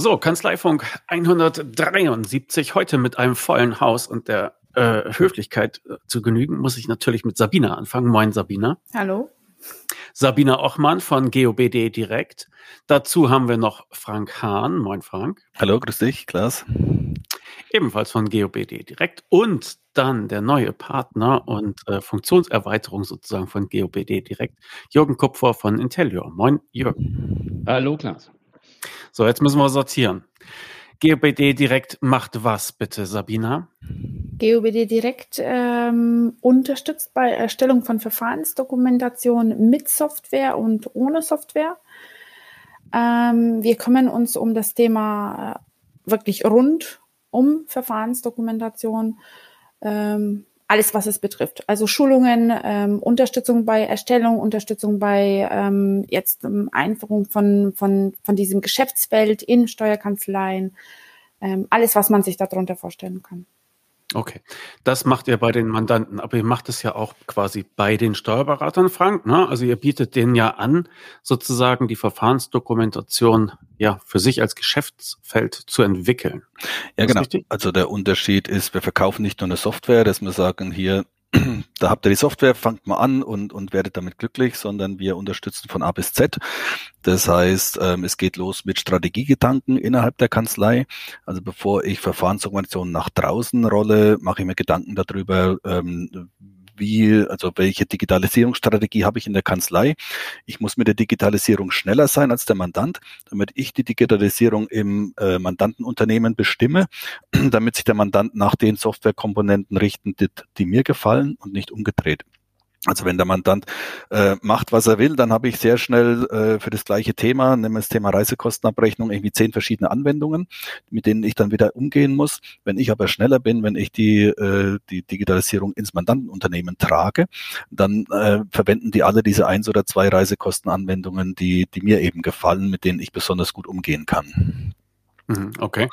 So, Kanzleifunk 173, heute mit einem vollen Haus und der äh, Höflichkeit äh, zu genügen, muss ich natürlich mit Sabina anfangen. Moin, Sabina. Hallo. Sabina Ochmann von GOBD Direkt. Dazu haben wir noch Frank Hahn. Moin, Frank. Hallo, grüß dich, Klaas. Ebenfalls von GOBD Direkt. Und dann der neue Partner und äh, Funktionserweiterung sozusagen von GOBD Direkt, Jürgen Kupfer von Intellior. Moin, Jürgen. Hallo, Klaas. So, jetzt müssen wir sortieren. GOBD Direkt macht was bitte, Sabina? GOBD Direkt ähm, unterstützt bei Erstellung von Verfahrensdokumentation mit Software und ohne Software. Ähm, wir kümmern uns um das Thema äh, wirklich rund um Verfahrensdokumentation. Ähm, alles, was es betrifft. Also Schulungen, ähm, Unterstützung bei Erstellung, Unterstützung bei ähm, jetzt ähm, Einführung von, von, von diesem Geschäftsfeld in Steuerkanzleien, ähm, alles, was man sich darunter vorstellen kann. Okay, das macht ihr bei den Mandanten, aber ihr macht es ja auch quasi bei den Steuerberatern, Frank. Ne? Also ihr bietet denen ja an, sozusagen die Verfahrensdokumentation ja für sich als Geschäftsfeld zu entwickeln. Ja, genau. Richtig? Also der Unterschied ist, wir verkaufen nicht nur eine Software, dass wir sagen, hier da habt ihr die Software, fangt mal an und, und werdet damit glücklich, sondern wir unterstützen von A bis Z. Das heißt, ähm, es geht los mit Strategiegedanken innerhalb der Kanzlei. Also bevor ich Verfahrensdokumentation nach draußen rolle, mache ich mir Gedanken darüber, ähm, wie, also welche Digitalisierungsstrategie habe ich in der Kanzlei. Ich muss mit der Digitalisierung schneller sein als der Mandant, damit ich die Digitalisierung im äh, Mandantenunternehmen bestimme, damit sich der Mandant nach den Softwarekomponenten richten, die, die mir gefallen und nicht umgedreht. Also wenn der Mandant äh, macht, was er will, dann habe ich sehr schnell äh, für das gleiche Thema, wir das Thema Reisekostenabrechnung, irgendwie zehn verschiedene Anwendungen, mit denen ich dann wieder umgehen muss. Wenn ich aber schneller bin, wenn ich die, äh, die Digitalisierung ins Mandantenunternehmen trage, dann äh, verwenden die alle diese eins oder zwei Reisekostenanwendungen, die, die mir eben gefallen, mit denen ich besonders gut umgehen kann. Mhm, okay.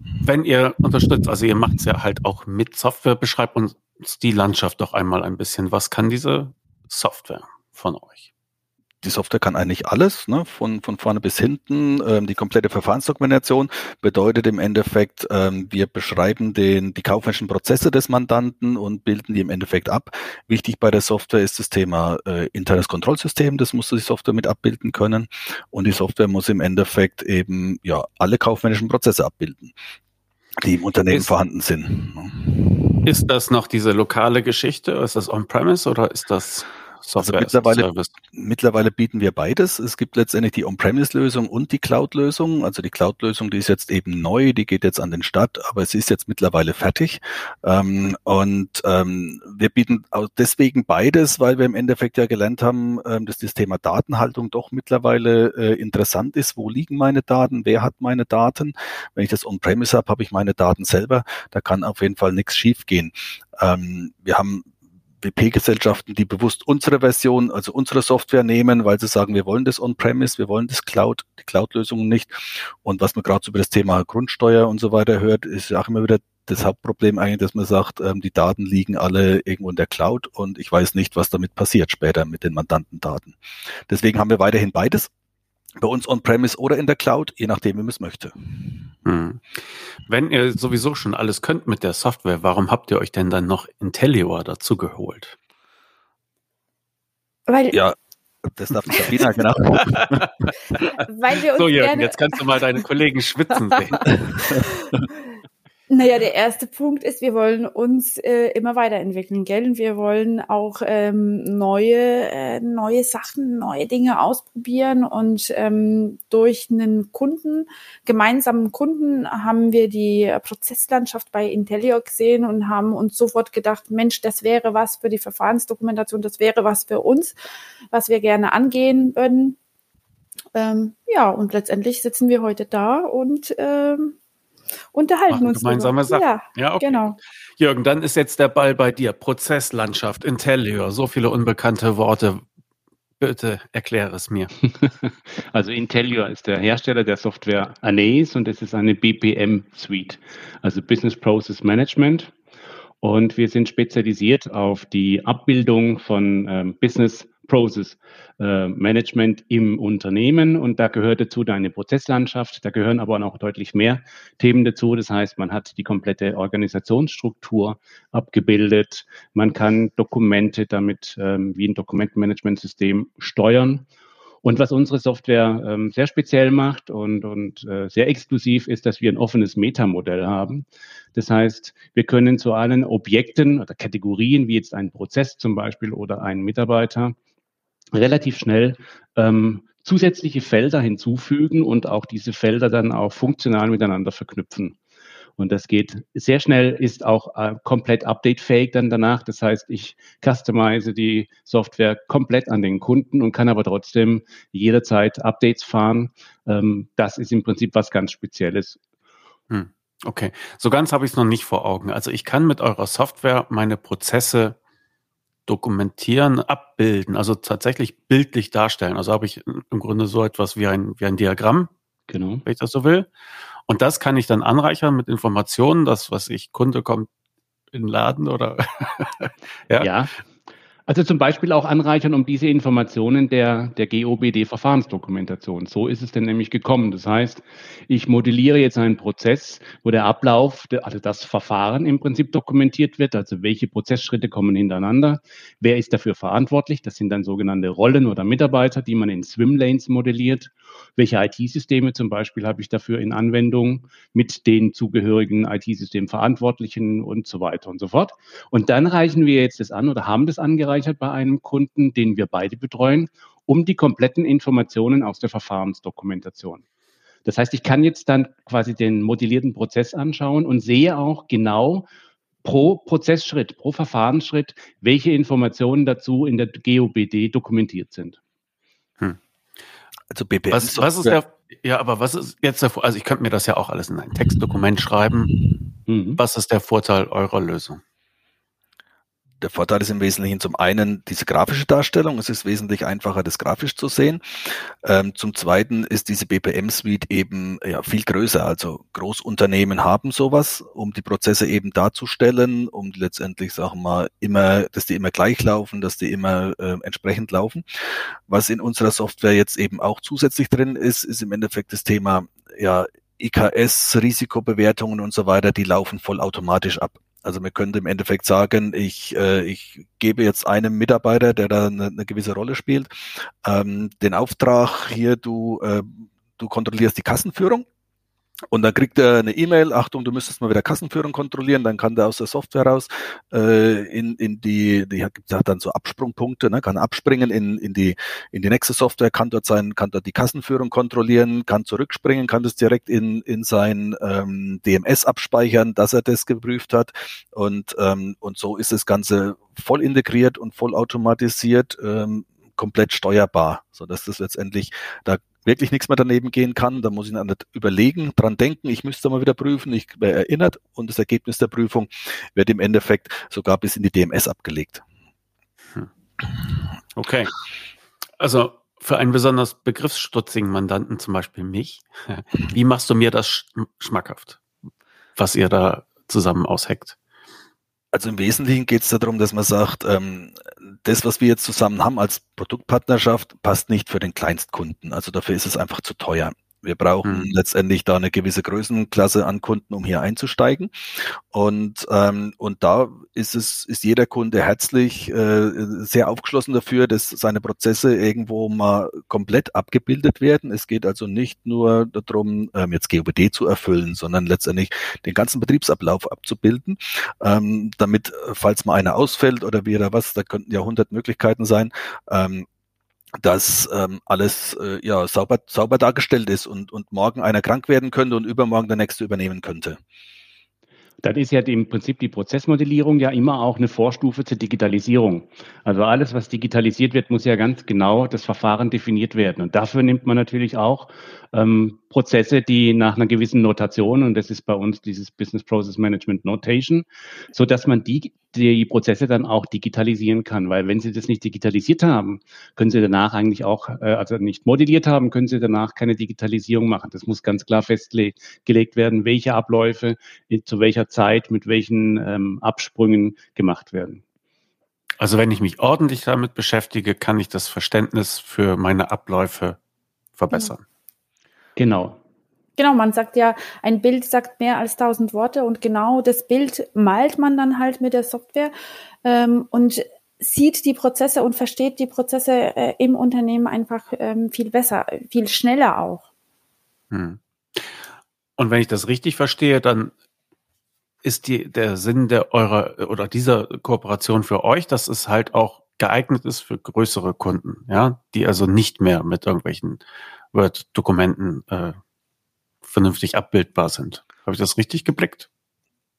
Wenn ihr unterstützt, also ihr macht es ja halt auch mit Software, beschreibt uns die Landschaft doch einmal ein bisschen. Was kann diese Software von euch? die Software kann eigentlich alles, ne, von, von vorne bis hinten. Ähm, die komplette Verfahrensdokumentation bedeutet im Endeffekt, ähm, wir beschreiben den, die kaufmännischen Prozesse des Mandanten und bilden die im Endeffekt ab. Wichtig bei der Software ist das Thema äh, internes Kontrollsystem, das muss die Software mit abbilden können. Und die Software muss im Endeffekt eben ja alle kaufmännischen Prozesse abbilden, die im Unternehmen ist, vorhanden sind. Ne. Ist das noch diese lokale Geschichte? Ist das on-premise oder ist das Software also mittlerweile, mittlerweile bieten wir beides. Es gibt letztendlich die On-Premise-Lösung und die Cloud-Lösung. Also die Cloud-Lösung, die ist jetzt eben neu, die geht jetzt an den Start, aber es ist jetzt mittlerweile fertig. Ähm, und ähm, wir bieten auch deswegen beides, weil wir im Endeffekt ja gelernt haben, ähm, dass das Thema Datenhaltung doch mittlerweile äh, interessant ist. Wo liegen meine Daten? Wer hat meine Daten? Wenn ich das On-Premise habe, habe ich meine Daten selber. Da kann auf jeden Fall nichts schiefgehen. Ähm, wir haben WP-Gesellschaften, die bewusst unsere Version, also unsere Software nehmen, weil sie sagen, wir wollen das On-Premise, wir wollen das Cloud, die Cloud-Lösungen nicht. Und was man gerade so über das Thema Grundsteuer und so weiter hört, ist ja auch immer wieder das Hauptproblem eigentlich, dass man sagt, ähm, die Daten liegen alle irgendwo in der Cloud und ich weiß nicht, was damit passiert später mit den Mandantendaten. Deswegen haben wir weiterhin beides bei uns on-premise oder in der Cloud, je nachdem, wie man es möchte. Hm. Wenn ihr sowieso schon alles könnt mit der Software, warum habt ihr euch denn dann noch Intellior dazu geholt? Weil ja, das darf nicht Sabina genau. Weil wir uns so Jürgen, jetzt kannst du mal deine Kollegen schwitzen sehen. Naja, der erste Punkt ist, wir wollen uns äh, immer weiterentwickeln, gell? Und wir wollen auch ähm, neue, äh, neue Sachen, neue Dinge ausprobieren. Und ähm, durch einen Kunden, gemeinsamen Kunden, haben wir die Prozesslandschaft bei Intellio gesehen und haben uns sofort gedacht, Mensch, das wäre was für die Verfahrensdokumentation, das wäre was für uns, was wir gerne angehen würden. Ähm, ja, und letztendlich sitzen wir heute da und ähm, unterhalten Machen uns. Gemeinsame Sachen. Ja, ja okay. genau. Jürgen, dann ist jetzt der Ball bei dir. Prozesslandschaft, Intellior, so viele unbekannte Worte. Bitte erkläre es mir. Also Intellior ist der Hersteller der Software Anais und es ist eine BPM-Suite, also Business Process Management. Und wir sind spezialisiert auf die Abbildung von ähm, Business Process äh, Management im Unternehmen und da gehört dazu deine Prozesslandschaft, da gehören aber auch deutlich mehr Themen dazu. Das heißt, man hat die komplette Organisationsstruktur abgebildet, man kann Dokumente damit ähm, wie ein Dokumentenmanagementsystem steuern und was unsere Software ähm, sehr speziell macht und, und äh, sehr exklusiv ist, dass wir ein offenes Metamodell haben. Das heißt, wir können zu allen Objekten oder Kategorien, wie jetzt ein Prozess zum Beispiel oder ein Mitarbeiter, relativ schnell ähm, zusätzliche Felder hinzufügen und auch diese Felder dann auch funktional miteinander verknüpfen. Und das geht sehr schnell, ist auch äh, komplett updatefähig dann danach. Das heißt, ich customize die Software komplett an den Kunden und kann aber trotzdem jederzeit Updates fahren. Ähm, das ist im Prinzip was ganz Spezielles. Hm. Okay, so ganz habe ich es noch nicht vor Augen. Also ich kann mit eurer Software meine Prozesse dokumentieren, abbilden, also tatsächlich bildlich darstellen. Also habe ich im Grunde so etwas wie ein, wie ein Diagramm, genau. wenn ich das so will. Und das kann ich dann anreichern mit Informationen, das, was ich, Kunde kommt in den Laden oder ja. ja. Also zum Beispiel auch anreichern um diese Informationen der, der GOBD-Verfahrensdokumentation. So ist es denn nämlich gekommen. Das heißt, ich modelliere jetzt einen Prozess, wo der Ablauf, also das Verfahren im Prinzip dokumentiert wird, also welche Prozessschritte kommen hintereinander, wer ist dafür verantwortlich, das sind dann sogenannte Rollen oder Mitarbeiter, die man in Swimlanes modelliert, welche IT-Systeme zum Beispiel habe ich dafür in Anwendung mit den zugehörigen IT-Systemverantwortlichen und so weiter und so fort. Und dann reichen wir jetzt das an oder haben das angereicht, abgespeichert bei einem Kunden, den wir beide betreuen, um die kompletten Informationen aus der Verfahrensdokumentation. Das heißt, ich kann jetzt dann quasi den modellierten Prozess anschauen und sehe auch genau pro Prozessschritt, pro Verfahrensschritt, welche Informationen dazu in der GOBD dokumentiert sind. Hm. Also BPM. Was, was ist der, ja, aber was ist jetzt der, also ich könnte mir das ja auch alles in ein Textdokument schreiben. Mhm. Was ist der Vorteil eurer Lösung? Der Vorteil ist im Wesentlichen zum einen diese grafische Darstellung. Es ist wesentlich einfacher, das grafisch zu sehen. Ähm, zum zweiten ist diese BPM-Suite eben ja, viel größer. Also Großunternehmen haben sowas, um die Prozesse eben darzustellen, um letztendlich, sagen wir mal, immer, dass die immer gleich laufen, dass die immer äh, entsprechend laufen. Was in unserer Software jetzt eben auch zusätzlich drin ist, ist im Endeffekt das Thema, ja, IKS, Risikobewertungen und so weiter, die laufen vollautomatisch ab. Also man könnte im Endeffekt sagen, ich, äh, ich gebe jetzt einem Mitarbeiter, der da eine, eine gewisse Rolle spielt, ähm, den Auftrag hier, du, äh, du kontrollierst die Kassenführung und dann kriegt er eine E-Mail, Achtung, du müsstest mal wieder Kassenführung kontrollieren, dann kann der aus der Software raus äh, in, in die, die hat, hat dann so Absprungpunkte, ne, kann abspringen in, in, die, in die nächste Software, kann dort sein, kann dort die Kassenführung kontrollieren, kann zurückspringen, kann das direkt in, in sein ähm, DMS abspeichern, dass er das geprüft hat. Und, ähm, und so ist das Ganze voll integriert und voll automatisiert. Ähm, komplett steuerbar, so dass das letztendlich da wirklich nichts mehr daneben gehen kann. Da muss ich dann überlegen, dran denken, ich müsste mal wieder prüfen, ich werde erinnert und das Ergebnis der Prüfung wird im Endeffekt sogar bis in die DMS abgelegt. Hm. Okay. Also für einen besonders begriffsstutzigen Mandanten, zum Beispiel mich, wie machst du mir das schmackhaft, was ihr da zusammen ausheckt? Also im Wesentlichen geht es darum, dass man sagt, ähm, das, was wir jetzt zusammen haben als Produktpartnerschaft, passt nicht für den Kleinstkunden. Also dafür ist es einfach zu teuer. Wir brauchen mhm. letztendlich da eine gewisse Größenklasse an Kunden, um hier einzusteigen. Und, ähm, und da ist es, ist jeder Kunde herzlich äh, sehr aufgeschlossen dafür, dass seine Prozesse irgendwo mal komplett abgebildet werden. Es geht also nicht nur darum, ähm, jetzt GOBD zu erfüllen, sondern letztendlich den ganzen Betriebsablauf abzubilden, ähm, damit, falls mal einer ausfällt oder wie oder was, da könnten ja hundert Möglichkeiten sein, ähm, dass ähm, alles äh, ja sauber, sauber dargestellt ist und, und morgen einer krank werden könnte und übermorgen der nächste übernehmen könnte. Dann ist ja im Prinzip die Prozessmodellierung ja immer auch eine Vorstufe zur Digitalisierung. Also alles, was digitalisiert wird, muss ja ganz genau das Verfahren definiert werden. Und dafür nimmt man natürlich auch ähm, Prozesse, die nach einer gewissen Notation, und das ist bei uns dieses Business Process Management Notation, so dass man die, die Prozesse dann auch digitalisieren kann. Weil wenn Sie das nicht digitalisiert haben, können Sie danach eigentlich auch, äh, also nicht modelliert haben, können Sie danach keine Digitalisierung machen. Das muss ganz klar festgelegt werden, welche Abläufe zu welcher Zeit mit welchen ähm, Absprüngen gemacht werden. Also wenn ich mich ordentlich damit beschäftige, kann ich das Verständnis für meine Abläufe verbessern. Genau. Genau, man sagt ja, ein Bild sagt mehr als tausend Worte und genau das Bild malt man dann halt mit der Software ähm, und sieht die Prozesse und versteht die Prozesse äh, im Unternehmen einfach ähm, viel besser, viel schneller auch. Hm. Und wenn ich das richtig verstehe, dann ist die, der Sinn der eurer oder dieser Kooperation für euch, dass es halt auch geeignet ist für größere Kunden, ja, die also nicht mehr mit irgendwelchen Word-Dokumenten äh, vernünftig abbildbar sind. Habe ich das richtig geblickt?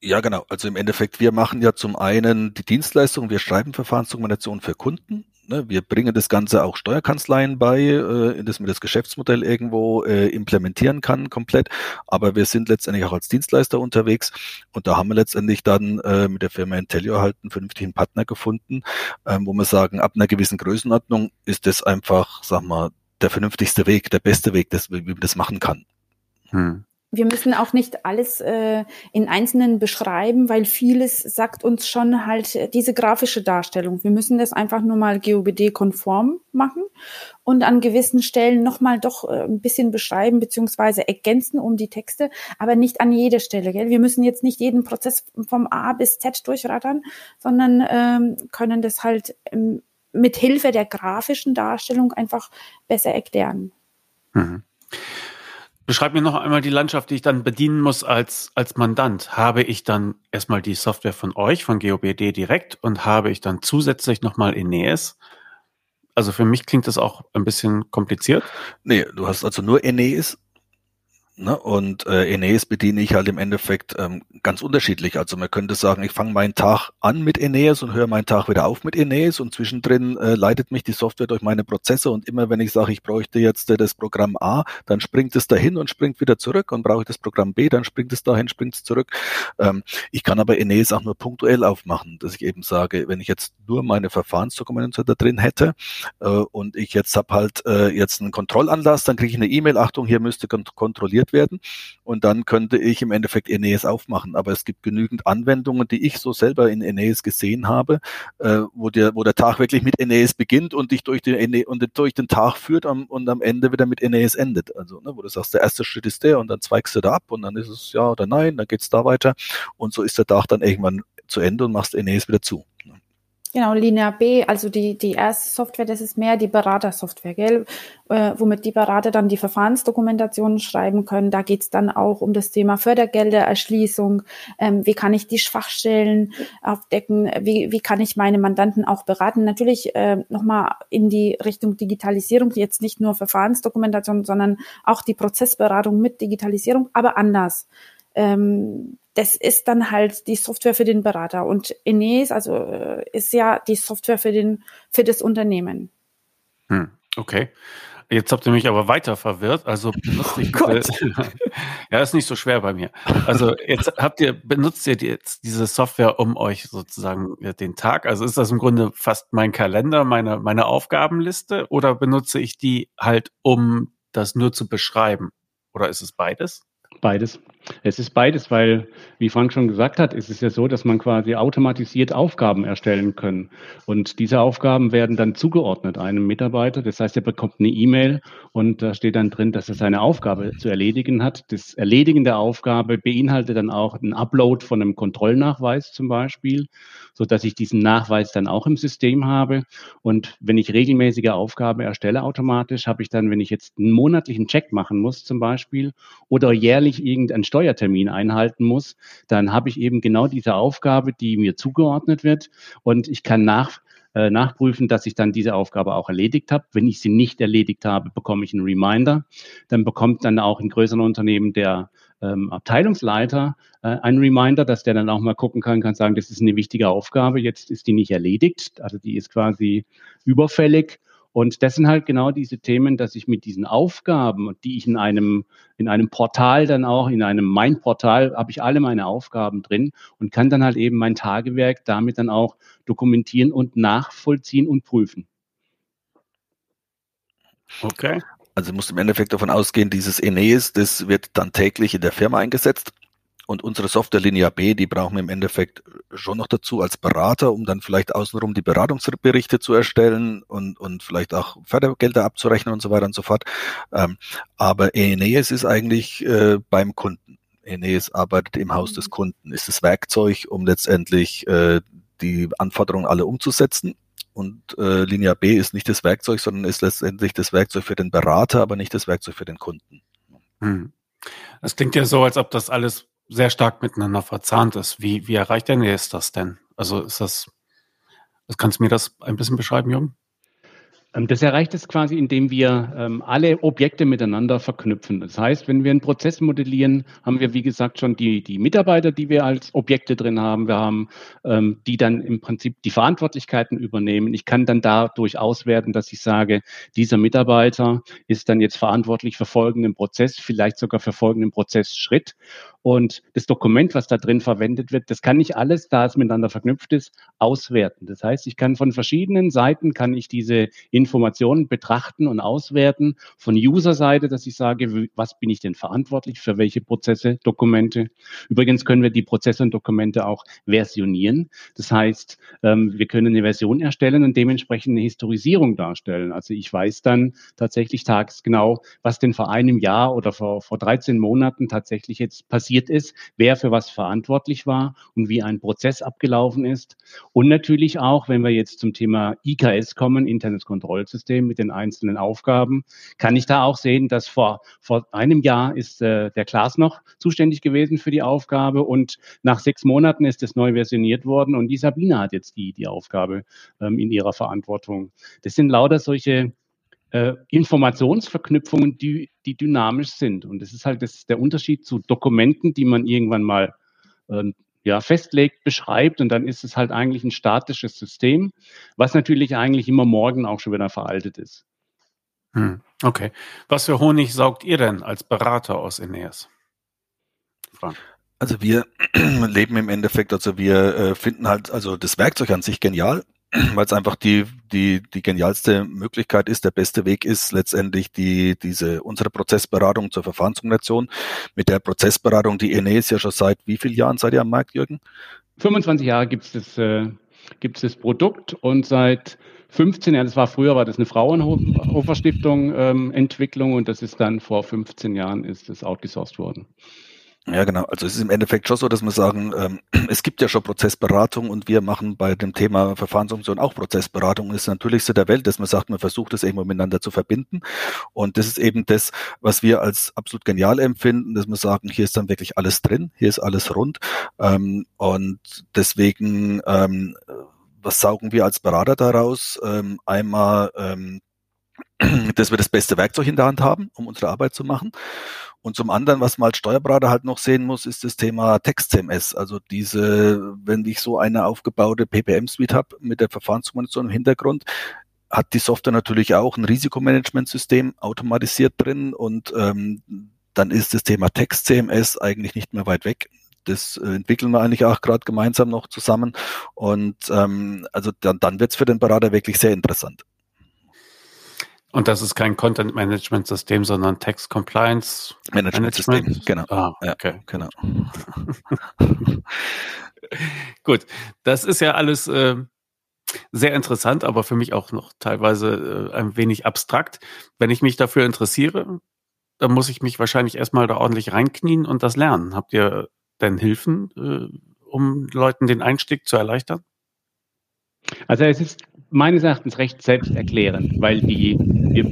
Ja, genau. Also im Endeffekt, wir machen ja zum einen die Dienstleistung, wir schreiben Verfahrensdokumentation für Kunden. Ne? Wir bringen das Ganze auch Steuerkanzleien bei, äh, in das man das Geschäftsmodell irgendwo äh, implementieren kann, komplett. Aber wir sind letztendlich auch als Dienstleister unterwegs und da haben wir letztendlich dann äh, mit der Firma Intellio halt einen vernünftigen Partner gefunden, ähm, wo wir sagen, ab einer gewissen Größenordnung ist das einfach, sag mal, der vernünftigste Weg, der beste Weg, wie man das machen kann. Hm. Wir müssen auch nicht alles äh, in Einzelnen beschreiben, weil vieles sagt uns schon halt diese grafische Darstellung. Wir müssen das einfach nur mal GOBD-konform machen und an gewissen Stellen nochmal doch äh, ein bisschen beschreiben beziehungsweise ergänzen um die Texte, aber nicht an jeder Stelle. Gell? Wir müssen jetzt nicht jeden Prozess vom A bis Z durchrattern, sondern ähm, können das halt ähm, mit Hilfe der grafischen Darstellung einfach besser erklären. Mhm. Beschreib mir noch einmal die Landschaft, die ich dann bedienen muss als, als Mandant. Habe ich dann erstmal die Software von euch, von GOBD direkt und habe ich dann zusätzlich nochmal Eneas? Also für mich klingt das auch ein bisschen kompliziert. Nee, du hast also nur Eneas Ne? Und äh, Eneas bediene ich halt im Endeffekt ähm, ganz unterschiedlich. Also man könnte sagen, ich fange meinen Tag an mit Eneas und höre meinen Tag wieder auf mit Eneas und zwischendrin äh, leitet mich die Software durch meine Prozesse und immer wenn ich sage, ich bräuchte jetzt äh, das Programm A, dann springt es dahin und springt wieder zurück und brauche ich das Programm B, dann springt es dahin, springt es zurück. Ähm, ich kann aber Eneas auch nur punktuell aufmachen, dass ich eben sage, wenn ich jetzt nur meine Verfahrensdokumente da drin hätte äh, und ich jetzt habe halt äh, jetzt einen Kontrollanlass, dann kriege ich eine E-Mail, Achtung, hier müsste kontrolliert kontrolliert werden. Und dann könnte ich im Endeffekt Eneas aufmachen. Aber es gibt genügend Anwendungen, die ich so selber in Eneas gesehen habe, äh, wo, der, wo der Tag wirklich mit Eneas beginnt und dich durch den, und durch den Tag führt am, und am Ende wieder mit Eneas endet. Also, ne, wo du sagst, der erste Schritt ist der und dann zweigst du da ab und dann ist es ja oder nein, dann geht's da weiter. Und so ist der Tag dann irgendwann zu Ende und machst Eneas wieder zu. Genau, Linear B, also die, die erste Software, das ist mehr die Beratersoftware, gell? Äh, womit die Berater dann die Verfahrensdokumentationen schreiben können. Da geht's dann auch um das Thema Fördergelder, Erschließung, ähm, wie kann ich die Schwachstellen aufdecken, wie, wie kann ich meine Mandanten auch beraten. Natürlich äh, nochmal in die Richtung Digitalisierung, jetzt nicht nur Verfahrensdokumentation, sondern auch die Prozessberatung mit Digitalisierung, aber anders. Ähm, das ist dann halt die Software für den Berater. Und Enes, also äh, ist ja die Software für den, für das Unternehmen. Hm, okay. Jetzt habt ihr mich aber weiter verwirrt. Also benutzt ich oh ja, ist nicht so schwer bei mir. Also jetzt habt ihr, benutzt ihr jetzt diese Software, um euch sozusagen den Tag, also ist das im Grunde fast mein Kalender, meine, meine Aufgabenliste oder benutze ich die halt, um das nur zu beschreiben? Oder ist es beides? Beides. Es ist beides, weil, wie Frank schon gesagt hat, ist es ja so, dass man quasi automatisiert Aufgaben erstellen können. Und diese Aufgaben werden dann zugeordnet einem Mitarbeiter. Das heißt, er bekommt eine E-Mail und da steht dann drin, dass er seine Aufgabe zu erledigen hat. Das Erledigen der Aufgabe beinhaltet dann auch einen Upload von einem Kontrollnachweis zum Beispiel, so dass ich diesen Nachweis dann auch im System habe. Und wenn ich regelmäßige Aufgaben erstelle automatisch, habe ich dann, wenn ich jetzt einen monatlichen Check machen muss zum Beispiel oder jährlich irgendein Steuertermin einhalten muss, dann habe ich eben genau diese Aufgabe, die mir zugeordnet wird und ich kann nach, äh, nachprüfen, dass ich dann diese Aufgabe auch erledigt habe. Wenn ich sie nicht erledigt habe, bekomme ich einen Reminder. Dann bekommt dann auch in größeren Unternehmen der ähm, Abteilungsleiter äh, einen Reminder, dass der dann auch mal gucken kann, kann sagen, das ist eine wichtige Aufgabe, jetzt ist die nicht erledigt, also die ist quasi überfällig und das sind halt genau diese Themen, dass ich mit diesen Aufgaben, die ich in einem, in einem Portal dann auch, in einem Mein-Portal, habe ich alle meine Aufgaben drin und kann dann halt eben mein Tagewerk damit dann auch dokumentieren und nachvollziehen und prüfen. Okay. Also musst im Endeffekt davon ausgehen, dieses Eneas, das wird dann täglich in der Firma eingesetzt und unsere Software Linia B, die brauchen wir im Endeffekt schon noch dazu als Berater, um dann vielleicht außenrum die Beratungsberichte zu erstellen und, und vielleicht auch Fördergelder abzurechnen und so weiter und so fort. Ähm, aber Eneas ist eigentlich äh, beim Kunden. Eneas arbeitet im Haus des mhm. Kunden, ist das Werkzeug, um letztendlich äh, die Anforderungen alle umzusetzen. Und äh, Linia B ist nicht das Werkzeug, sondern ist letztendlich das Werkzeug für den Berater, aber nicht das Werkzeug für den Kunden. Hm. Das klingt ja so, als ob das alles sehr stark miteinander verzahnt ist. Wie, wie erreicht denn jetzt das denn? Also ist das, kannst du mir das ein bisschen beschreiben, Jürgen? Ähm, das erreicht es quasi, indem wir ähm, alle Objekte miteinander verknüpfen. Das heißt, wenn wir einen Prozess modellieren, haben wir, wie gesagt, schon die, die Mitarbeiter, die wir als Objekte drin haben. Wir haben, ähm, die dann im Prinzip die Verantwortlichkeiten übernehmen. Ich kann dann dadurch auswerten, dass ich sage, dieser Mitarbeiter ist dann jetzt verantwortlich für folgenden Prozess, vielleicht sogar für folgenden Prozessschritt. Und das Dokument, was da drin verwendet wird, das kann ich alles, da es miteinander verknüpft ist, auswerten. Das heißt, ich kann von verschiedenen Seiten, kann ich diese Informationen betrachten und auswerten. Von User-Seite, dass ich sage, was bin ich denn verantwortlich für welche Prozesse, Dokumente. Übrigens können wir die Prozesse und Dokumente auch versionieren. Das heißt, ähm, wir können eine Version erstellen und dementsprechend eine Historisierung darstellen. Also ich weiß dann tatsächlich tagesgenau, was denn vor einem Jahr oder vor, vor 13 Monaten tatsächlich jetzt passiert ist, wer für was verantwortlich war und wie ein Prozess abgelaufen ist. Und natürlich auch, wenn wir jetzt zum Thema IKS kommen, Internet Kontrollsystem mit den einzelnen Aufgaben, kann ich da auch sehen, dass vor, vor einem Jahr ist äh, der Klaas noch zuständig gewesen für die Aufgabe und nach sechs Monaten ist es neu versioniert worden und die Sabine hat jetzt die, die Aufgabe ähm, in ihrer Verantwortung. Das sind lauter solche äh, Informationsverknüpfungen, die, die dynamisch sind. Und das ist halt das, der Unterschied zu Dokumenten, die man irgendwann mal äh, ja, festlegt, beschreibt und dann ist es halt eigentlich ein statisches System, was natürlich eigentlich immer morgen auch schon wieder veraltet ist. Hm, okay. Was für Honig saugt ihr denn als Berater aus Eneas? Frank. Also wir leben im Endeffekt, also wir äh, finden halt also das Werkzeug an sich genial, weil es einfach die, die, die genialste Möglichkeit ist, der beste Weg ist, letztendlich die, diese, unsere Prozessberatung zur Verfahrensdokumentation. Mit der Prozessberatung, die ENE ist ja schon seit wie vielen Jahren seid ihr am Markt, Jürgen? 25 Jahre gibt es das, äh, das Produkt und seit 15 Jahren, das war früher, war das eine Fraunhofer Stiftung ähm, Entwicklung und das ist dann vor 15 Jahren ist das outgesourced worden. Ja, genau. Also es ist im Endeffekt schon so, dass wir sagen, ähm, es gibt ja schon Prozessberatung und wir machen bei dem Thema Verfahrensfunktion auch Prozessberatung. Das ist natürlich so der Welt, dass man sagt, man versucht das irgendwo miteinander zu verbinden. Und das ist eben das, was wir als absolut genial empfinden, dass wir sagen, hier ist dann wirklich alles drin, hier ist alles rund. Ähm, und deswegen, ähm, was saugen wir als Berater daraus? Ähm, einmal, ähm, dass wir das beste Werkzeug in der Hand haben, um unsere Arbeit zu machen. Und zum anderen, was man als Steuerberater halt noch sehen muss, ist das Thema Text-CMS. Also diese, wenn ich so eine aufgebaute PPM-Suite habe mit der Verfahrenskommunikation im Hintergrund, hat die Software natürlich auch ein Risikomanagementsystem automatisiert drin und ähm, dann ist das Thema Text-CMS eigentlich nicht mehr weit weg. Das äh, entwickeln wir eigentlich auch gerade gemeinsam noch zusammen. Und ähm, also dann, dann wird es für den Berater wirklich sehr interessant. Und das ist kein Content Management System, sondern Text Compliance Management System. Genau. Ah, okay. Ja, genau. Gut, das ist ja alles äh, sehr interessant, aber für mich auch noch teilweise äh, ein wenig abstrakt. Wenn ich mich dafür interessiere, dann muss ich mich wahrscheinlich erstmal da ordentlich reinknien und das lernen. Habt ihr denn Hilfen, äh, um Leuten den Einstieg zu erleichtern? Also es ist meines Erachtens recht selbsterklärend, weil die, wir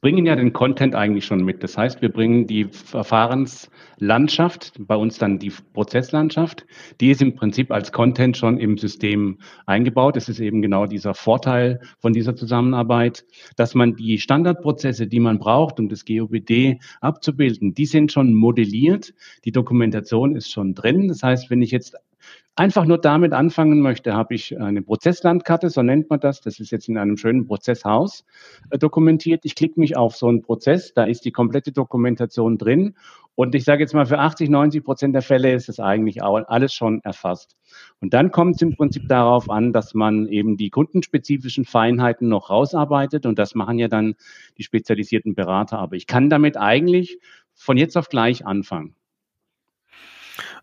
bringen ja den Content eigentlich schon mit. Das heißt, wir bringen die Verfahrenslandschaft, bei uns dann die Prozesslandschaft, die ist im Prinzip als Content schon im System eingebaut. Das ist eben genau dieser Vorteil von dieser Zusammenarbeit, dass man die Standardprozesse, die man braucht, um das GOBD abzubilden, die sind schon modelliert. Die Dokumentation ist schon drin. Das heißt, wenn ich jetzt einfach nur damit anfangen möchte, habe ich eine Prozesslandkarte, so nennt man das. Das ist jetzt in einem schönen Prozesshaus äh, dokumentiert. Ich klicke mich auf so einen Prozess, da ist die komplette Dokumentation drin. Und ich sage jetzt mal, für 80, 90 Prozent der Fälle ist es eigentlich alles schon erfasst. Und dann kommt es im Prinzip darauf an, dass man eben die kundenspezifischen Feinheiten noch rausarbeitet. Und das machen ja dann die spezialisierten Berater. Aber ich kann damit eigentlich von jetzt auf gleich anfangen.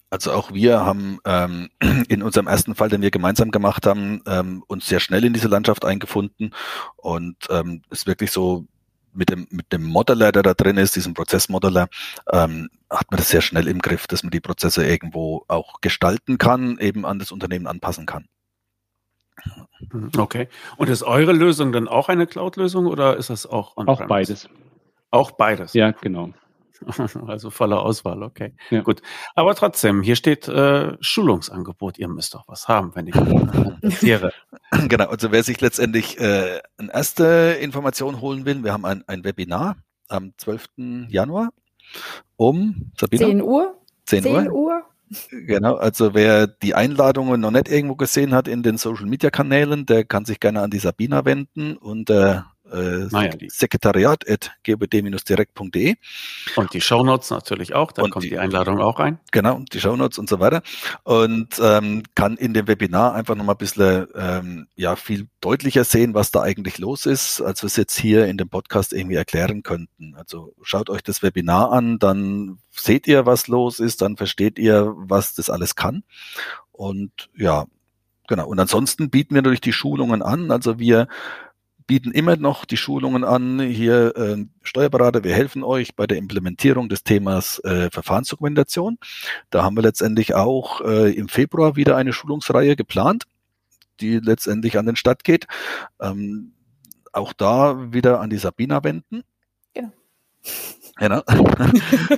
Also auch wir haben ähm, in unserem ersten Fall, den wir gemeinsam gemacht haben, ähm, uns sehr schnell in diese Landschaft eingefunden und ähm, ist wirklich so mit dem mit dem Modeler, der da drin ist, diesem Prozessmodeller, ähm, hat man das sehr schnell im Griff, dass man die Prozesse irgendwo auch gestalten kann, eben an das Unternehmen anpassen kann. Mhm, okay. Und ist eure Lösung dann auch eine Cloud-Lösung oder ist das auch on -premise? Auch beides. Auch beides. Ja, genau. Also volle Auswahl, okay. Ja. Gut. Aber trotzdem, hier steht äh, Schulungsangebot. Ihr müsst doch was haben, wenn ich interessiere. genau, also wer sich letztendlich äh, eine erste Information holen will, wir haben ein, ein Webinar am 12. Januar um Sabina? 10 Uhr. 10, 10 Uhr. Uhr. Genau, also wer die Einladungen noch nicht irgendwo gesehen hat in den Social Media Kanälen, der kann sich gerne an die Sabina wenden und äh, naja, sekretariat.gbd-direkt.de. Und die Shownotes natürlich auch, da und kommt die, die, Einladung auch rein. Genau, die Shownotes und so weiter. Und ähm, kann in dem Webinar einfach nochmal ein bisschen ähm, ja, viel deutlicher sehen, was da eigentlich los ist, als wir es jetzt hier in dem Podcast irgendwie erklären könnten. Also schaut euch das Webinar an, dann seht ihr, was los ist, dann versteht ihr, was das alles kann. Und ja, genau. Und ansonsten bieten wir natürlich die Schulungen an. Also wir bieten immer noch die Schulungen an. Hier äh, Steuerberater, wir helfen euch bei der Implementierung des Themas äh, Verfahrensdokumentation. Da haben wir letztendlich auch äh, im Februar wieder eine Schulungsreihe geplant, die letztendlich an den Start geht. Ähm, auch da wieder an die Sabina wenden. Ja. Genau.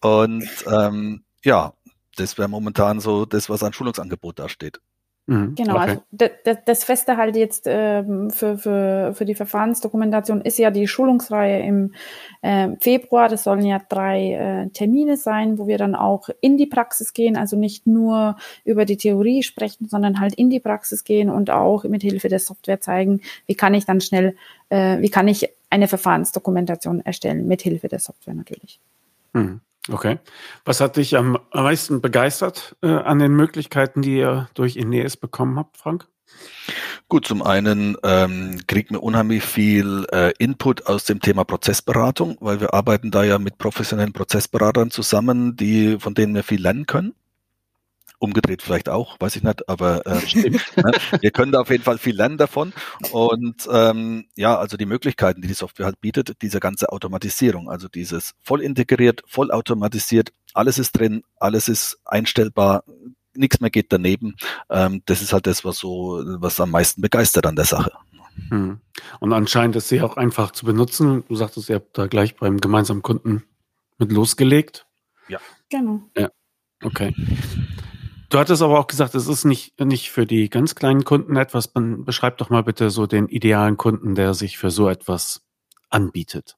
Und ähm, ja, das wäre momentan so das, was an Schulungsangebot da steht. Mhm. Genau, okay. also das, das Feste halt jetzt ähm, für, für, für die Verfahrensdokumentation ist ja die Schulungsreihe im äh, Februar. Das sollen ja drei äh, Termine sein, wo wir dann auch in die Praxis gehen, also nicht nur über die Theorie sprechen, sondern halt in die Praxis gehen und auch mit Hilfe der Software zeigen, wie kann ich dann schnell, äh, wie kann ich eine Verfahrensdokumentation erstellen, mit Hilfe der Software natürlich. Mhm. Okay. Was hat dich am meisten begeistert äh, an den Möglichkeiten, die ihr durch Ineas bekommen habt, Frank? Gut, zum einen ähm, kriegt man unheimlich viel äh, Input aus dem Thema Prozessberatung, weil wir arbeiten da ja mit professionellen Prozessberatern zusammen, die von denen wir viel lernen können umgedreht vielleicht auch, weiß ich nicht, aber äh, stimmt. ne? wir können da auf jeden Fall viel lernen davon. Und ähm, ja, also die Möglichkeiten, die die Software halt bietet, diese ganze Automatisierung, also dieses voll integriert, voll automatisiert, alles ist drin, alles ist einstellbar, nichts mehr geht daneben. Ähm, das ist halt das, was so, was am meisten begeistert an der Sache. Hm. Und anscheinend ist sie auch einfach zu benutzen. Du sagtest, ihr habt da gleich beim gemeinsamen Kunden mit losgelegt. Ja. Genau. Ja. Okay. Du hattest aber auch gesagt, es ist nicht, nicht für die ganz kleinen Kunden etwas. Beschreib doch mal bitte so den idealen Kunden, der sich für so etwas anbietet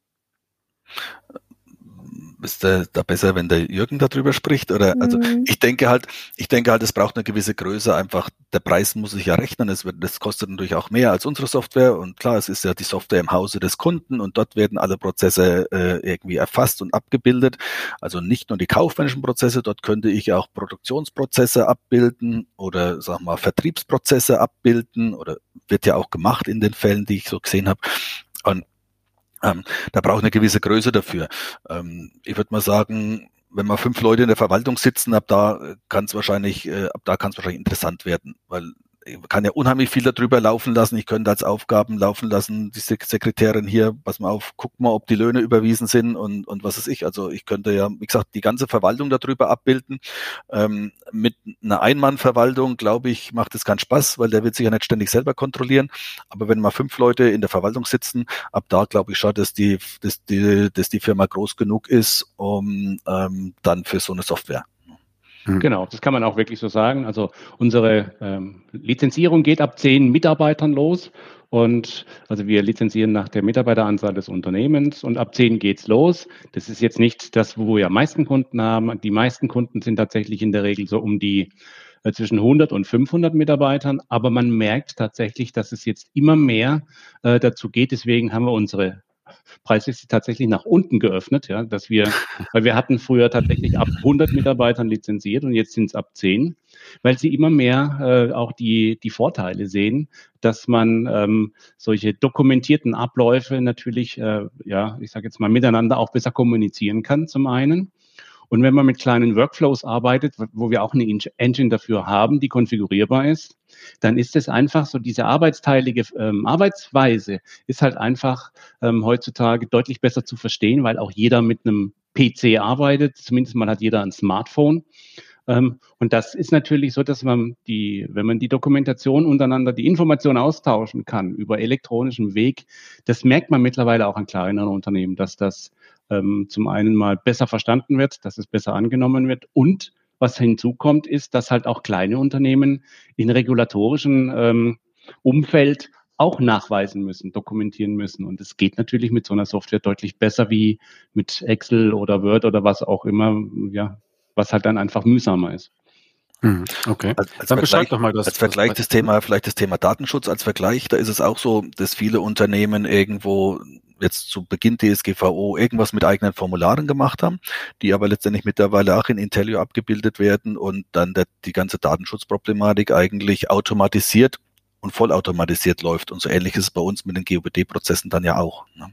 ist da, da besser, wenn der Jürgen darüber spricht? Oder also mhm. ich denke halt, ich denke halt, es braucht eine gewisse Größe. Einfach der Preis muss sich ja rechnen. Es wird, das kostet natürlich auch mehr als unsere Software. Und klar, es ist ja die Software im Hause des Kunden und dort werden alle Prozesse äh, irgendwie erfasst und abgebildet. Also nicht nur die kaufmännischen Prozesse, dort könnte ich auch Produktionsprozesse abbilden oder sag mal Vertriebsprozesse abbilden oder wird ja auch gemacht in den Fällen, die ich so gesehen habe. Und ähm, da braucht eine gewisse Größe dafür. Ähm, ich würde mal sagen, wenn mal fünf Leute in der Verwaltung sitzen, ab da kann es wahrscheinlich, äh, ab da kann es wahrscheinlich interessant werden, weil kann ja unheimlich viel darüber laufen lassen. Ich könnte als Aufgaben laufen lassen, die Sekretärin hier, pass mal auf, guck mal, ob die Löhne überwiesen sind und, und was ist ich. Also ich könnte ja, wie gesagt, die ganze Verwaltung darüber abbilden. Ähm, mit einer Einmannverwaltung, glaube ich, macht es keinen Spaß, weil der wird sich ja nicht ständig selber kontrollieren. Aber wenn mal fünf Leute in der Verwaltung sitzen, ab da glaube ich schon, dass die, dass die, dass die Firma groß genug ist, um ähm, dann für so eine Software. Mhm. Genau, das kann man auch wirklich so sagen. Also unsere ähm, Lizenzierung geht ab zehn Mitarbeitern los und also wir lizenzieren nach der Mitarbeiteranzahl des Unternehmens und ab zehn geht's los. Das ist jetzt nicht das, wo wir am meisten Kunden haben. Die meisten Kunden sind tatsächlich in der Regel so um die äh, zwischen 100 und 500 Mitarbeitern, aber man merkt tatsächlich, dass es jetzt immer mehr äh, dazu geht. Deswegen haben wir unsere preislich tatsächlich nach unten geöffnet, ja, dass wir, weil wir hatten früher tatsächlich ab 100 Mitarbeitern lizenziert und jetzt sind es ab 10, weil sie immer mehr äh, auch die, die Vorteile sehen, dass man ähm, solche dokumentierten Abläufe natürlich, äh, ja, ich sage jetzt mal miteinander auch besser kommunizieren kann zum einen Und wenn man mit kleinen Workflows arbeitet, wo wir auch eine Engine dafür haben, die konfigurierbar ist, dann ist es einfach so, diese arbeitsteilige ähm, Arbeitsweise ist halt einfach ähm, heutzutage deutlich besser zu verstehen, weil auch jeder mit einem PC arbeitet, zumindest mal hat jeder ein Smartphone. Ähm, und das ist natürlich so, dass man die, wenn man die Dokumentation untereinander, die Informationen austauschen kann über elektronischen Weg, das merkt man mittlerweile auch an kleineren Unternehmen, dass das ähm, zum einen mal besser verstanden wird, dass es besser angenommen wird und was hinzukommt, ist, dass halt auch kleine Unternehmen in regulatorischen ähm, Umfeld auch nachweisen müssen, dokumentieren müssen. Und es geht natürlich mit so einer Software deutlich besser wie mit Excel oder Word oder was auch immer, ja, was halt dann einfach mühsamer ist. Mhm. Okay. Als, als dann Vergleich, doch mal das. Als Vergleich das Thema, vielleicht das Thema Datenschutz als Vergleich, da ist es auch so, dass viele Unternehmen irgendwo jetzt zu Beginn DSGVO irgendwas mit eigenen Formularen gemacht haben, die aber letztendlich mittlerweile auch in Intellio abgebildet werden und dann der, die ganze Datenschutzproblematik eigentlich automatisiert und vollautomatisiert läuft. Und so ähnlich ist es bei uns mit den GOBD-Prozessen dann ja auch. Ne?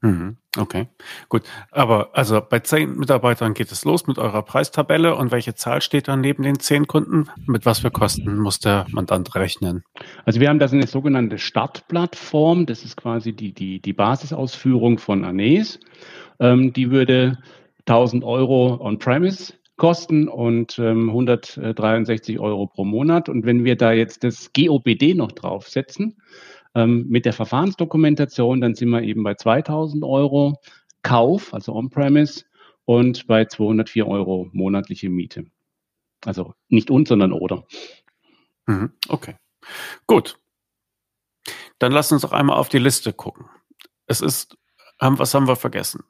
Mhm. Okay, gut. Aber also bei zehn Mitarbeitern geht es los mit eurer Preistabelle und welche Zahl steht dann neben den zehn Kunden? Mit was für Kosten muss der Mandant rechnen? Also wir haben das eine sogenannte Startplattform. Das ist quasi die, die, die Basisausführung von Anes. Ähm, die würde 1000 Euro on-premise kosten und ähm, 163 Euro pro Monat. Und wenn wir da jetzt das GOBD noch draufsetzen, ähm, mit der Verfahrensdokumentation, dann sind wir eben bei 2000 Euro Kauf, also On-Premise, und bei 204 Euro monatliche Miete. Also nicht und, sondern oder. Mhm, okay. Gut. Dann lass uns doch einmal auf die Liste gucken. Es ist, haben, was haben wir vergessen?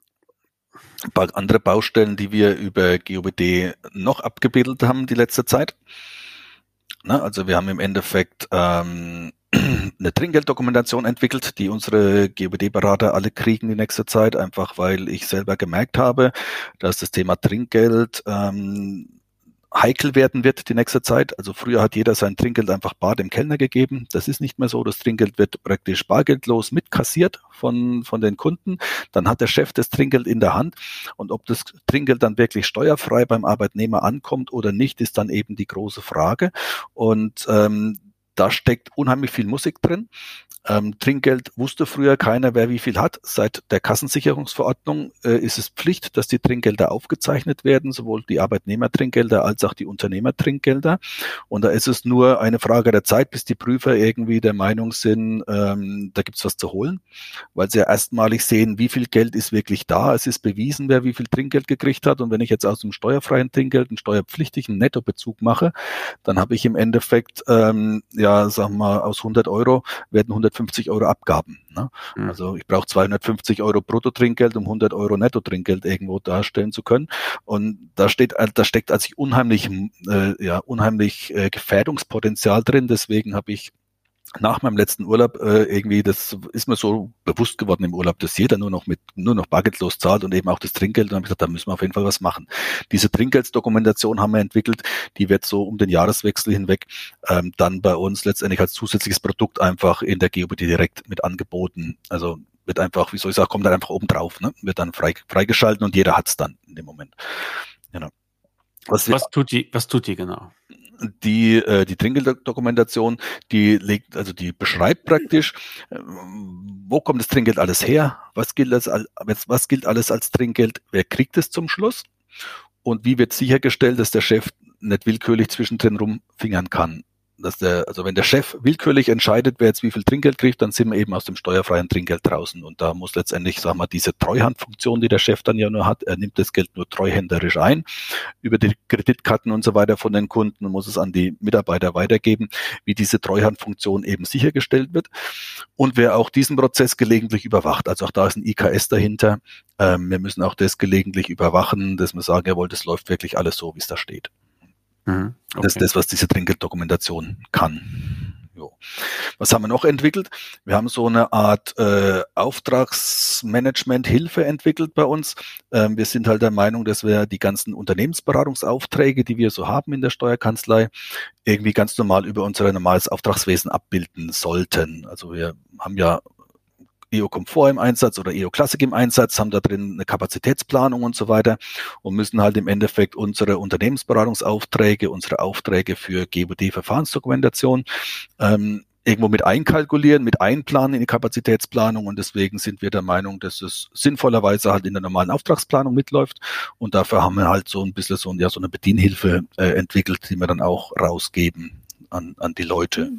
Ein paar andere Baustellen, die wir über GOBD noch abgebildet haben die letzte Zeit. Na, also wir haben im Endeffekt ähm, eine Trinkgelddokumentation entwickelt, die unsere GOBD-Berater alle kriegen die nächste Zeit, einfach weil ich selber gemerkt habe, dass das Thema Trinkgeld ähm, heikel werden wird die nächste Zeit. Also früher hat jeder sein Trinkgeld einfach bar dem Kellner gegeben. Das ist nicht mehr so. Das Trinkgeld wird praktisch bargeldlos mitkassiert von, von den Kunden. Dann hat der Chef das Trinkgeld in der Hand. Und ob das Trinkgeld dann wirklich steuerfrei beim Arbeitnehmer ankommt oder nicht, ist dann eben die große Frage. Und ähm, da steckt unheimlich viel Musik drin. Ähm, Trinkgeld wusste früher keiner, wer wie viel hat. Seit der Kassensicherungsverordnung äh, ist es Pflicht, dass die Trinkgelder aufgezeichnet werden, sowohl die Arbeitnehmertrinkgelder als auch die Unternehmertrinkgelder. Und da ist es nur eine Frage der Zeit, bis die Prüfer irgendwie der Meinung sind, ähm, da gibt's was zu holen, weil sie ja erstmalig sehen, wie viel Geld ist wirklich da. Es ist bewiesen, wer wie viel Trinkgeld gekriegt hat. Und wenn ich jetzt aus dem steuerfreien Trinkgeld einen steuerpflichtigen Nettobezug mache, dann habe ich im Endeffekt, ähm, ja, wir mal, aus 100 Euro werden 100 250 Euro Abgaben. Ne? Mhm. Also ich brauche 250 Euro Bruttotrinkgeld, um 100 Euro Nettotrinkgeld irgendwo darstellen zu können. Und da steht, da steckt also unheimlich, äh, ja, unheimlich äh, Gefährdungspotenzial drin. Deswegen habe ich nach meinem letzten Urlaub äh, irgendwie, das ist mir so bewusst geworden im Urlaub, dass jeder nur noch mit nur noch bargeldlos zahlt und eben auch das Trinkgeld. Und dann habe ich gesagt, da müssen wir auf jeden Fall was machen. Diese Trinkgeldsdokumentation haben wir entwickelt, die wird so um den Jahreswechsel hinweg ähm, dann bei uns letztendlich als zusätzliches Produkt einfach in der GOBD direkt mit angeboten. Also wird einfach, wie soll ich sagen, kommt dann einfach oben drauf, ne? wird dann frei, freigeschalten und jeder hat's dann in dem Moment. Genau. Was, was tut die, was tut die genau? Die äh, die Trinkgelddokumentation, die legt, also die beschreibt praktisch, äh, wo kommt das Trinkgeld alles her, was gilt als was gilt alles als Trinkgeld, wer kriegt es zum Schluss? Und wie wird sichergestellt, dass der Chef nicht willkürlich zwischendrin rumfingern kann dass der, also wenn der Chef willkürlich entscheidet, wer jetzt wie viel Trinkgeld kriegt, dann sind wir eben aus dem steuerfreien Trinkgeld draußen. Und da muss letztendlich, sagen wir, diese Treuhandfunktion, die der Chef dann ja nur hat, er nimmt das Geld nur treuhänderisch ein über die Kreditkarten und so weiter von den Kunden und muss es an die Mitarbeiter weitergeben, wie diese Treuhandfunktion eben sichergestellt wird. Und wer auch diesen Prozess gelegentlich überwacht, also auch da ist ein IKS dahinter. Ähm, wir müssen auch das gelegentlich überwachen, dass wir sagen, jawohl, das läuft wirklich alles so, wie es da steht. Mhm. Okay. Das ist das, was diese Trinkgelddokumentation kann. Jo. Was haben wir noch entwickelt? Wir haben so eine Art äh, Auftragsmanagement-Hilfe entwickelt bei uns. Ähm, wir sind halt der Meinung, dass wir die ganzen Unternehmensberatungsaufträge, die wir so haben in der Steuerkanzlei, irgendwie ganz normal über unser normales Auftragswesen abbilden sollten. Also wir haben ja EO Komfort im Einsatz oder EO Classic im Einsatz, haben da drin eine Kapazitätsplanung und so weiter und müssen halt im Endeffekt unsere Unternehmensberatungsaufträge, unsere Aufträge für GUD-Verfahrensdokumentation ähm, irgendwo mit einkalkulieren, mit einplanen in die Kapazitätsplanung und deswegen sind wir der Meinung, dass es sinnvollerweise halt in der normalen Auftragsplanung mitläuft und dafür haben wir halt so ein bisschen so, ja, so eine Bedienhilfe äh, entwickelt, die wir dann auch rausgeben an, an die Leute.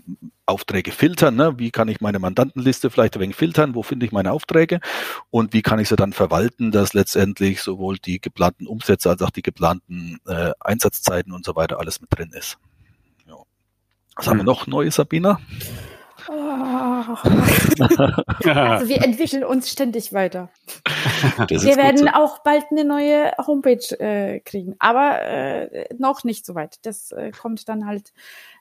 Aufträge filtern, ne? wie kann ich meine Mandantenliste vielleicht ein wenig filtern, wo finde ich meine Aufträge und wie kann ich sie dann verwalten, dass letztendlich sowohl die geplanten Umsätze als auch die geplanten äh, Einsatzzeiten und so weiter alles mit drin ist. Ja. Was hm. haben wir mhm. noch Neues, Sabina? Also wir entwickeln uns ständig weiter. wir werden so. auch bald eine neue Homepage äh, kriegen, aber äh, noch nicht so weit. Das äh, kommt dann halt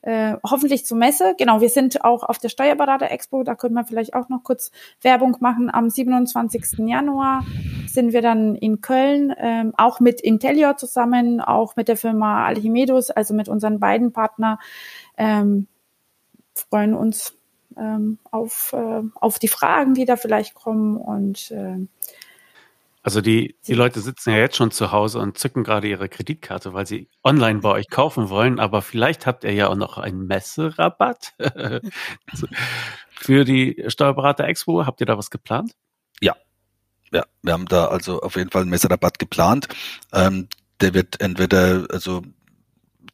äh, hoffentlich zur Messe. Genau, wir sind auch auf der Steuerberater Expo, da können wir vielleicht auch noch kurz Werbung machen. Am 27. Januar sind wir dann in Köln, ähm, auch mit Intellior zusammen, auch mit der Firma Alchimedus, also mit unseren beiden Partnern. Ähm, freuen uns ähm, auf, äh, auf die Fragen, die da vielleicht kommen und äh, also die, die Leute sitzen ja jetzt schon zu Hause und zücken gerade ihre Kreditkarte, weil sie online bei euch kaufen wollen, aber vielleicht habt ihr ja auch noch einen Messerabatt für die Steuerberater Expo. Habt ihr da was geplant? Ja. Ja, wir haben da also auf jeden Fall einen Messerabatt geplant. Ähm, der wird entweder, also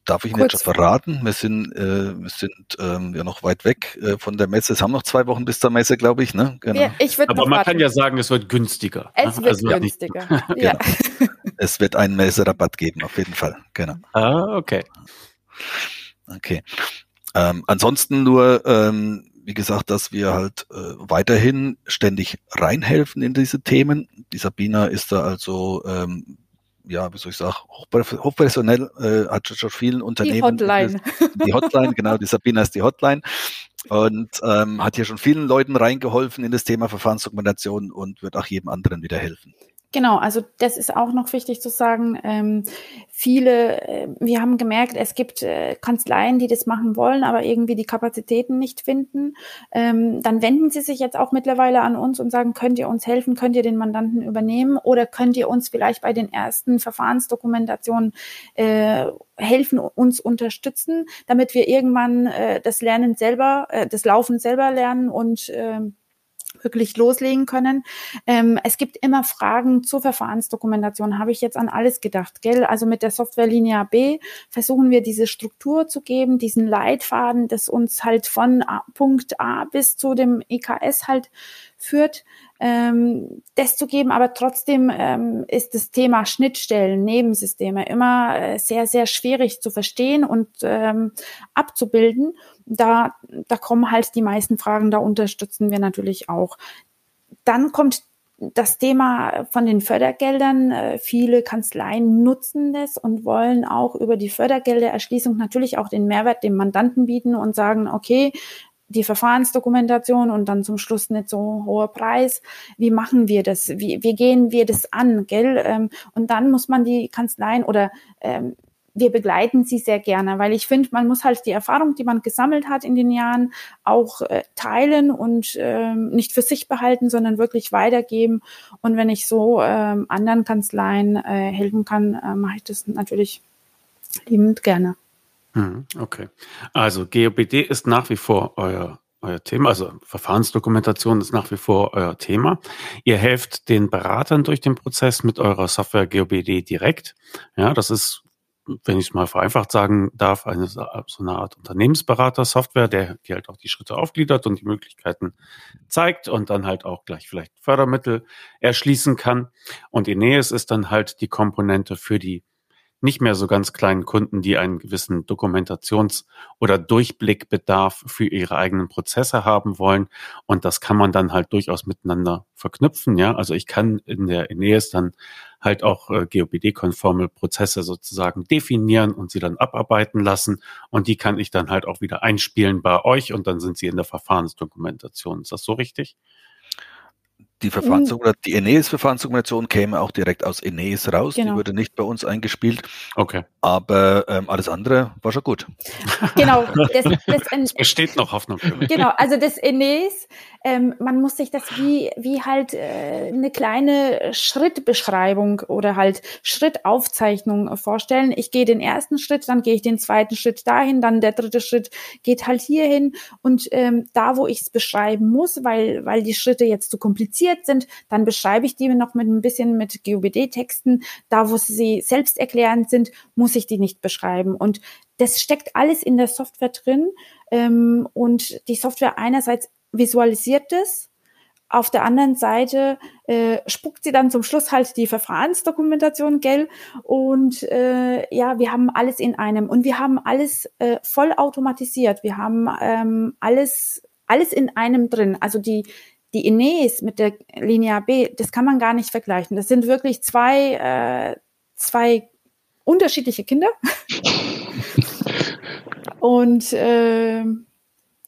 darf ich Ihnen jetzt schon verraten. Wir sind, äh, wir sind ähm, ja noch weit weg äh, von der Messe. Es haben noch zwei Wochen bis zur Messe, glaube ich. Ne? Genau. Ja, ich Aber man warten. kann ja sagen, es wird günstiger. Es ne? wird also günstiger. ja. Genau. es wird einen Messerabatt geben, auf jeden Fall. Genau. Ah, okay. Okay. Ähm, ansonsten nur, ähm, wie gesagt, dass wir halt äh, weiterhin ständig reinhelfen in diese Themen. Die Sabina ist da also ähm, ja, wie soll ich sagen, hochprofessionell, äh, hat schon vielen Unternehmen. Die Hotline. Die Hotline, genau, die Sabina ist die Hotline und ähm, hat hier schon vielen Leuten reingeholfen in das Thema Verfahrensdokumentation und wird auch jedem anderen wieder helfen. Genau, also das ist auch noch wichtig zu sagen. Ähm, viele, äh, wir haben gemerkt, es gibt äh, Kanzleien, die das machen wollen, aber irgendwie die Kapazitäten nicht finden. Ähm, dann wenden sie sich jetzt auch mittlerweile an uns und sagen, könnt ihr uns helfen, könnt ihr den Mandanten übernehmen oder könnt ihr uns vielleicht bei den ersten Verfahrensdokumentationen äh, helfen, uns unterstützen, damit wir irgendwann äh, das Lernen selber, äh, das Laufen selber lernen und äh, wirklich loslegen können. Ähm, es gibt immer Fragen zur Verfahrensdokumentation. Habe ich jetzt an alles gedacht, gell? Also mit der Softwarelinie B versuchen wir diese Struktur zu geben, diesen Leitfaden, das uns halt von A, Punkt A bis zu dem EKS halt führt, ähm, das zu geben. Aber trotzdem ähm, ist das Thema Schnittstellen, Nebensysteme immer äh, sehr, sehr schwierig zu verstehen und ähm, abzubilden. Da, da kommen halt die meisten Fragen, da unterstützen wir natürlich auch. Dann kommt das Thema von den Fördergeldern. Äh, viele Kanzleien nutzen das und wollen auch über die Fördergeldererschließung natürlich auch den Mehrwert dem Mandanten bieten und sagen, okay, die Verfahrensdokumentation und dann zum Schluss nicht so hoher Preis. Wie machen wir das? Wie, wie gehen wir das an, gell? Ähm, und dann muss man die Kanzleien oder ähm, wir begleiten sie sehr gerne, weil ich finde, man muss halt die Erfahrung, die man gesammelt hat in den Jahren, auch äh, teilen und ähm, nicht für sich behalten, sondern wirklich weitergeben. Und wenn ich so ähm, anderen Kanzleien äh, helfen kann, äh, mache ich das natürlich liebend gerne. Mhm, okay. Also GOBD ist nach wie vor euer, euer Thema, also Verfahrensdokumentation ist nach wie vor euer Thema. Ihr helft den Beratern durch den Prozess mit eurer Software GOBD direkt. Ja, das ist, wenn ich es mal vereinfacht sagen darf, eine, so eine Art Unternehmensberater-Software, der die halt auch die Schritte aufgliedert und die Möglichkeiten zeigt und dann halt auch gleich vielleicht Fördermittel erschließen kann. Und Ineas ist dann halt die Komponente für die nicht mehr so ganz kleinen Kunden, die einen gewissen Dokumentations- oder Durchblickbedarf für ihre eigenen Prozesse haben wollen. Und das kann man dann halt durchaus miteinander verknüpfen. Ja, also ich kann in der Aeneas dann halt auch äh, GOBD-konforme Prozesse sozusagen definieren und sie dann abarbeiten lassen. Und die kann ich dann halt auch wieder einspielen bei euch und dann sind sie in der Verfahrensdokumentation. Ist das so richtig? Die Verfahrensdokumentation, die Eneas-Verfahrensdokumentation käme auch direkt aus Eneas raus. Genau. Die wurde nicht bei uns eingespielt. Okay. Aber ähm, alles andere war schon gut. Genau. Das, das, es besteht noch Hoffnung für mich. Genau. Also das Eneas, ähm, man muss sich das wie, wie halt äh, eine kleine Schrittbeschreibung oder halt Schrittaufzeichnung vorstellen. Ich gehe den ersten Schritt, dann gehe ich den zweiten Schritt dahin, dann der dritte Schritt geht halt hierhin und ähm, da, wo ich es beschreiben muss, weil, weil die Schritte jetzt zu kompliziert sind, dann beschreibe ich die noch mit ein bisschen mit GOBD-Texten. Da, wo sie selbsterklärend sind, muss ich die nicht beschreiben. Und das steckt alles in der Software drin. Ähm, und die Software einerseits visualisiert es, auf der anderen Seite äh, spuckt sie dann zum Schluss halt die Verfahrensdokumentation, gell? Und äh, ja, wir haben alles in einem und wir haben alles äh, voll automatisiert. Wir haben ähm, alles alles in einem drin. Also die die Ines mit der Linie B, das kann man gar nicht vergleichen. Das sind wirklich zwei, äh, zwei unterschiedliche Kinder. Und äh,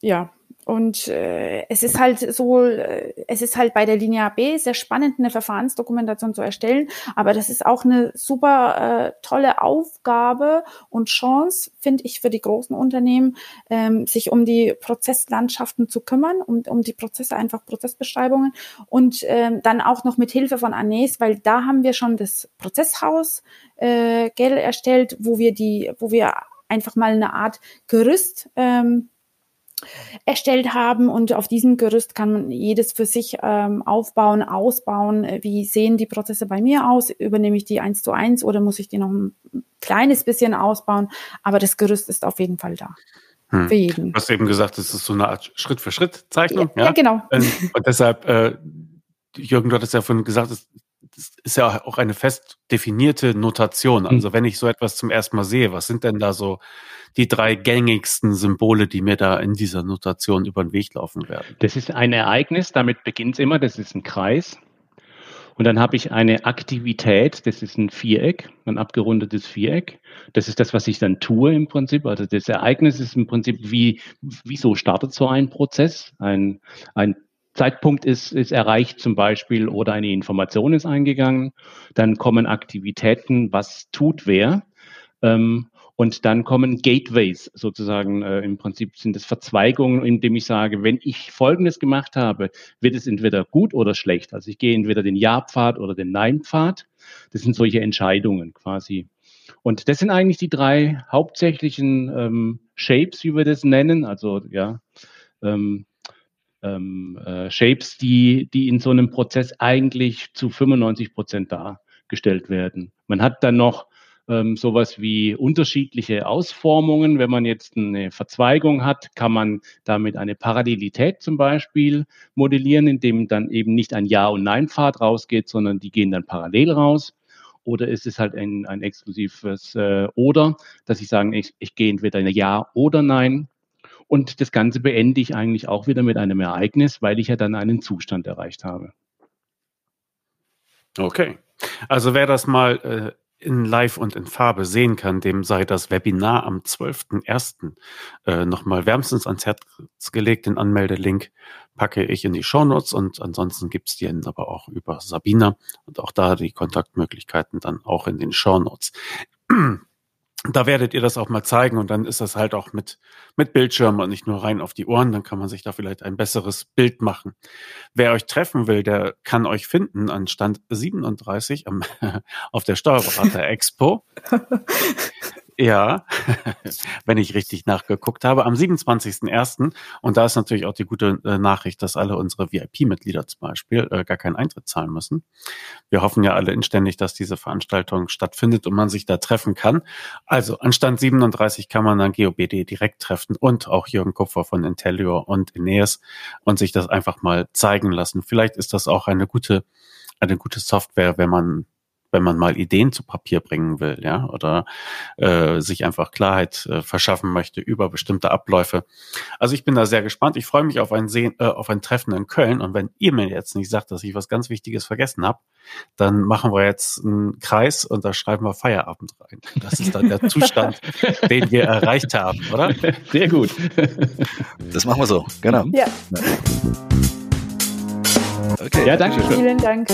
ja, und äh, es ist halt so, äh, es ist halt bei der Linie B sehr spannend, eine Verfahrensdokumentation zu erstellen, aber das ist auch eine super äh, tolle Aufgabe und Chance, finde ich, für die großen Unternehmen, ähm, sich um die Prozesslandschaften zu kümmern, um, um die Prozesse, einfach Prozessbeschreibungen. Und ähm, dann auch noch mit Hilfe von Anes, weil da haben wir schon das Prozesshaus äh, Gel erstellt, wo wir die, wo wir einfach mal eine Art Gerüst ähm, erstellt haben und auf diesem Gerüst kann man jedes für sich ähm, aufbauen, ausbauen. Wie sehen die Prozesse bei mir aus? Übernehme ich die eins zu eins oder muss ich die noch ein kleines bisschen ausbauen? Aber das Gerüst ist auf jeden Fall da. Hm. Für jeden. Du hast eben gesagt, es ist so eine Art Schritt-für-Schritt-Zeichnung. Ja, ja? ja, genau. Und deshalb, äh, Jürgen, du hattest ja vorhin gesagt, es ist ja auch eine fest definierte Notation. Hm. Also wenn ich so etwas zum ersten Mal sehe, was sind denn da so die drei gängigsten Symbole, die mir da in dieser Notation über den Weg laufen werden? Das ist ein Ereignis, damit beginnt es immer, das ist ein Kreis. Und dann habe ich eine Aktivität, das ist ein Viereck, ein abgerundetes Viereck. Das ist das, was ich dann tue im Prinzip. Also das Ereignis ist im Prinzip, wie, wieso startet so ein Prozess? Ein, ein Zeitpunkt ist, ist erreicht zum Beispiel oder eine Information ist eingegangen. Dann kommen Aktivitäten, was tut wer. Ähm, und dann kommen Gateways sozusagen. Äh, Im Prinzip sind es Verzweigungen, indem ich sage, wenn ich Folgendes gemacht habe, wird es entweder gut oder schlecht. Also ich gehe entweder den Ja-Pfad oder den Nein-Pfad. Das sind solche Entscheidungen quasi. Und das sind eigentlich die drei hauptsächlichen ähm, Shapes, wie wir das nennen. Also ja, ähm, ähm, äh, Shapes, die, die in so einem Prozess eigentlich zu 95 Prozent dargestellt werden. Man hat dann noch ähm, sowas wie unterschiedliche Ausformungen. Wenn man jetzt eine Verzweigung hat, kann man damit eine Parallelität zum Beispiel modellieren, indem dann eben nicht ein Ja- und Nein-Pfad rausgeht, sondern die gehen dann parallel raus. Oder ist es halt ein, ein exklusives äh, Oder, dass ich sage, ich, ich gehe entweder Ja oder Nein. Und das Ganze beende ich eigentlich auch wieder mit einem Ereignis, weil ich ja dann einen Zustand erreicht habe. Okay. Also wer das mal äh, in Live und in Farbe sehen kann, dem sei das Webinar am 12.01. Äh, nochmal wärmstens ans Herz gelegt. Den Anmeldelink packe ich in die Shownotes und ansonsten gibt's die aber auch über Sabina und auch da die Kontaktmöglichkeiten dann auch in den Shownotes da werdet ihr das auch mal zeigen und dann ist das halt auch mit, mit Bildschirm und nicht nur rein auf die Ohren, dann kann man sich da vielleicht ein besseres Bild machen. Wer euch treffen will, der kann euch finden an Stand 37 am, auf der Steuerberater Expo. Ja, wenn ich richtig nachgeguckt habe, am 27.01. Und da ist natürlich auch die gute äh, Nachricht, dass alle unsere VIP-Mitglieder zum Beispiel äh, gar keinen Eintritt zahlen müssen. Wir hoffen ja alle inständig, dass diese Veranstaltung stattfindet und man sich da treffen kann. Also an Stand 37 kann man dann GOBD direkt treffen und auch Jürgen Kupfer von Intellior und Ineas und sich das einfach mal zeigen lassen. Vielleicht ist das auch eine gute, eine gute Software, wenn man wenn man mal Ideen zu Papier bringen will, ja, oder äh, sich einfach Klarheit äh, verschaffen möchte über bestimmte Abläufe. Also ich bin da sehr gespannt. Ich freue mich auf ein Sehen, äh, auf ein Treffen in Köln. Und wenn ihr mir jetzt nicht sagt, dass ich was ganz Wichtiges vergessen habe, dann machen wir jetzt einen Kreis und da schreiben wir Feierabend rein. Das ist dann der Zustand, den wir erreicht haben, oder? Sehr gut. Das machen wir so, genau. Ja. Okay, ja, danke schön. Vielen Dank.